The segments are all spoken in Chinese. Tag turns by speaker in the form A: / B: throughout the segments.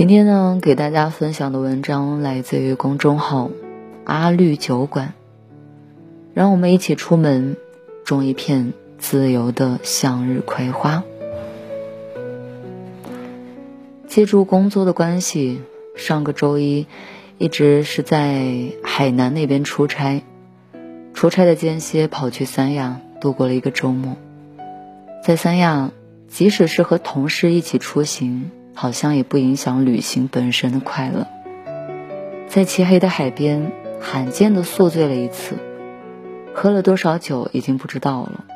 A: 今天呢，给大家分享的文章来自于公众号“阿绿酒馆”。让我们一起出门，种一片自由的向日葵花。借助工作的关系，上个周一一直是在海南那边出差。出差的间歇，跑去三亚度过了一个周末。在三亚，即使是和同事一起出行。好像也不影响旅行本身的快乐。在漆黑的海边，罕见的宿醉了一次，喝了多少酒已经不知道了，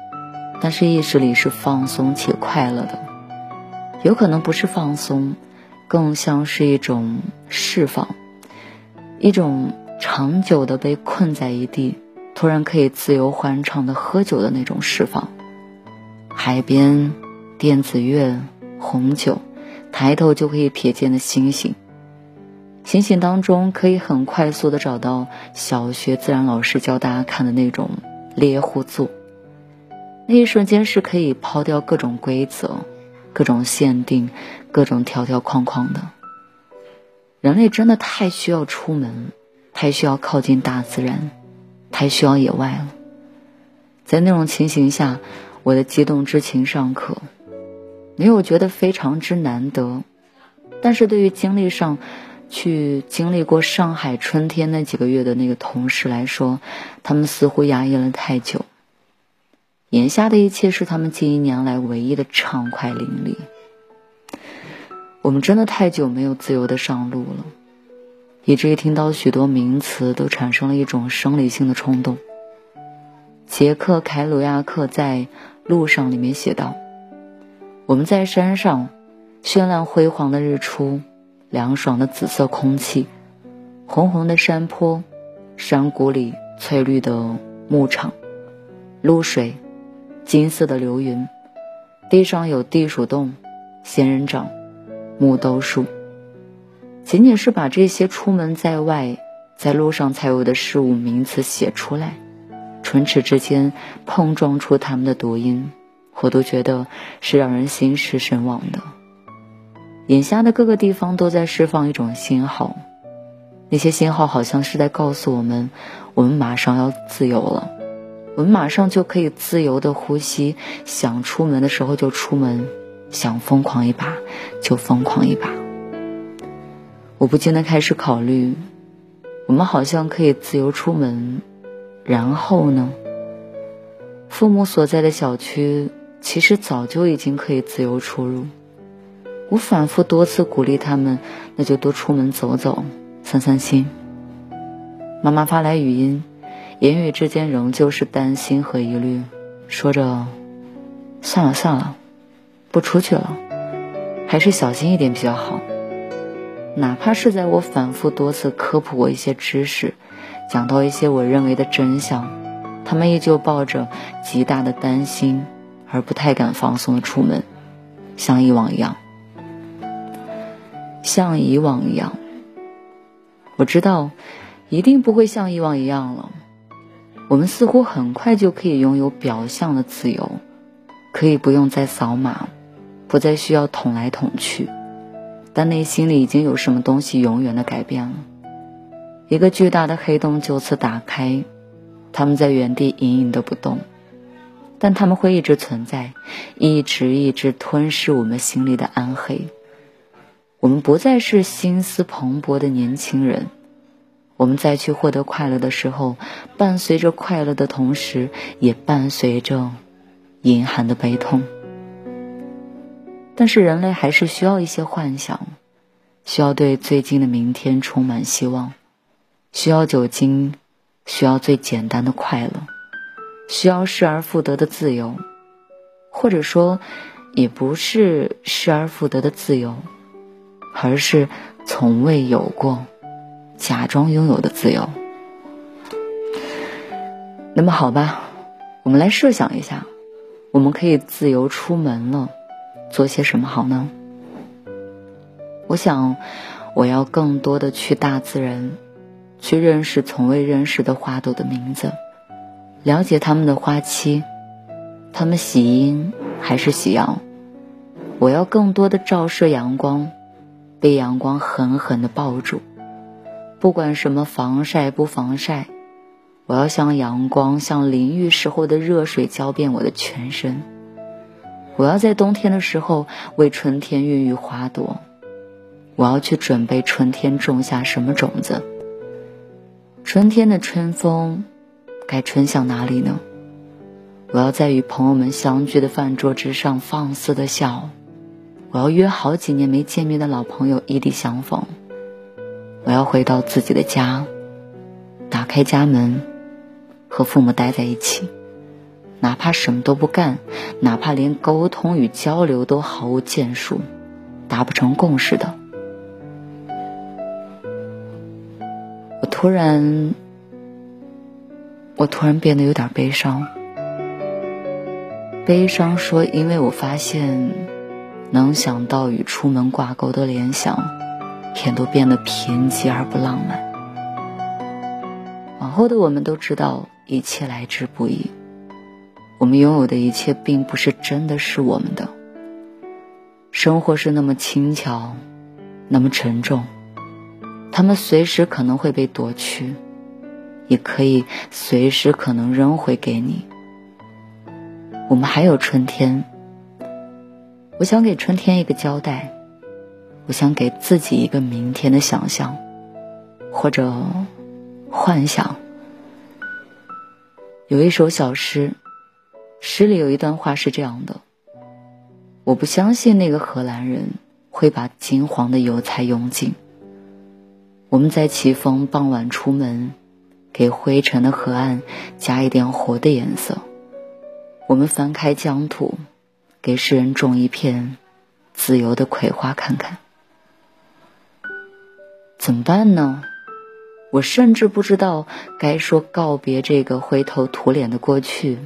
A: 但是意识里是放松且快乐的。有可能不是放松，更像是一种释放，一种长久的被困在一地，突然可以自由欢畅的喝酒的那种释放。海边，电子乐，红酒。抬头就可以瞥见的星星，星星当中可以很快速的找到小学自然老师教大家看的那种猎户座。那一瞬间是可以抛掉各种规则、各种限定、各种条条框框的。人类真的太需要出门，太需要靠近大自然，太需要野外了。在那种情形下，我的激动之情尚可。没有觉得非常之难得，但是对于经历上，去经历过上海春天那几个月的那个同事来说，他们似乎压抑了太久。眼下的一切是他们近一年来唯一的畅快淋漓。我们真的太久没有自由的上路了，以至于听到许多名词都产生了一种生理性的冲动。杰克·凯鲁亚克在《路上》里面写道。我们在山上，绚烂辉煌的日出，凉爽的紫色空气，红红的山坡，山谷里翠绿的牧场，露水，金色的流云，地上有地鼠洞，仙人掌，木豆树。仅仅是把这些出门在外，在路上才有的事物名词写出来，唇齿之间碰撞出它们的读音。我都觉得是让人心驰神往的。眼下的各个地方都在释放一种信号，那些信号好像是在告诉我们，我们马上要自由了，我们马上就可以自由的呼吸，想出门的时候就出门，想疯狂一把就疯狂一把。我不禁的开始考虑，我们好像可以自由出门，然后呢？父母所在的小区。其实早就已经可以自由出入。我反复多次鼓励他们，那就多出门走走，散散心。妈妈发来语音，言语之间仍旧是担心和疑虑，说着：“算了算了，不出去了，还是小心一点比较好。”哪怕是在我反复多次科普过一些知识，讲到一些我认为的真相，他们依旧抱着极大的担心。而不太敢放松的出门，像以往一样，像以往一样。我知道，一定不会像以往一样了。我们似乎很快就可以拥有表象的自由，可以不用再扫码，不再需要捅来捅去，但内心里已经有什么东西永远的改变了。一个巨大的黑洞就此打开，他们在原地隐隐的不动。但他们会一直存在，一直一直吞噬我们心里的暗黑。我们不再是心思蓬勃的年轻人，我们再去获得快乐的时候，伴随着快乐的同时，也伴随着隐含的悲痛。但是人类还是需要一些幻想，需要对最近的明天充满希望，需要酒精，需要最简单的快乐，需要失而复得的自由，或者说，也不是失而复得的自由，而是从未有过，假装拥有的自由。那么好吧，我们来设想一下，我们可以自由出门了，做些什么好呢？我想，我要更多的去大自然，去认识从未认识的花朵的名字，了解它们的花期，它们喜阴还是喜阳。我要更多的照射阳光，被阳光狠狠的抱住，不管什么防晒不防晒，我要像阳光，像淋浴时候的热水浇遍我的全身。我要在冬天的时候为春天孕育花朵。我要去准备春天种下什么种子？春天的春风该春向哪里呢？我要在与朋友们相聚的饭桌之上放肆的笑。我要约好几年没见面的老朋友异地相逢。我要回到自己的家，打开家门，和父母待在一起，哪怕什么都不干，哪怕连沟通与交流都毫无建树，达不成共识的。我突然，我突然变得有点悲伤。悲伤说：“因为我发现，能想到与出门挂钩的联想，也都变得贫瘠而不浪漫。”往后的我们都知道，一切来之不易。我们拥有的一切，并不是真的是我们的。生活是那么轻巧，那么沉重。他们随时可能会被夺去，也可以随时可能扔回给你。我们还有春天，我想给春天一个交代，我想给自己一个明天的想象，或者幻想。有一首小诗，诗里有一段话是这样的：我不相信那个荷兰人会把金黄的油菜用尽。我们在起风傍晚出门，给灰尘的河岸加一点活的颜色。我们翻开疆土，给世人种一片自由的葵花看看。怎么办呢？我甚至不知道该说告别这个灰头土脸的过去，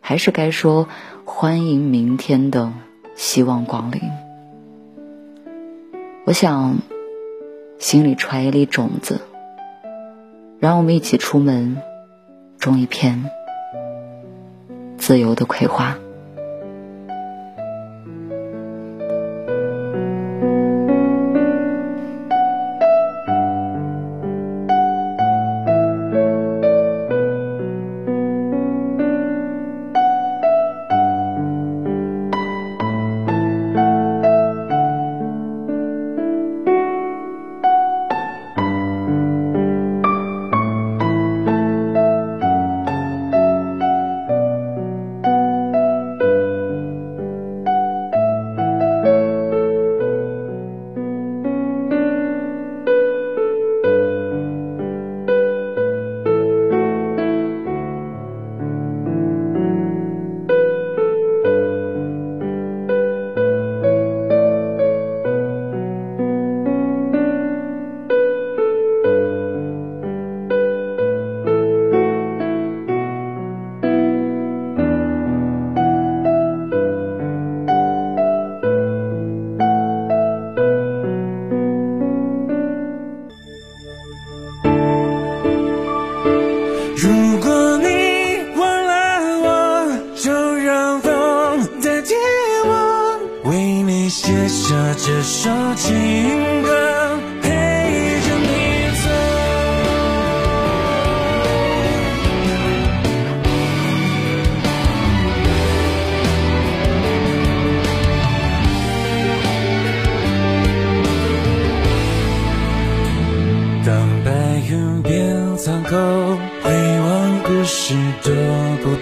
A: 还是该说欢迎明天的希望光临。我想。心里揣一粒种子，让我们一起出门，种一片自由的葵花。
B: 为你写下这首情歌。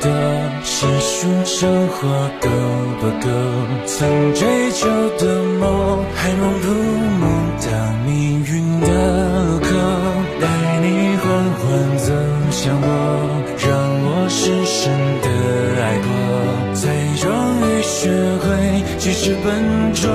B: 的细数生活够不够？曾追求的梦，还梦不梦？当命运的路口，带你缓缓走向我，让我深深的爱过，才终于学会。即使笨拙。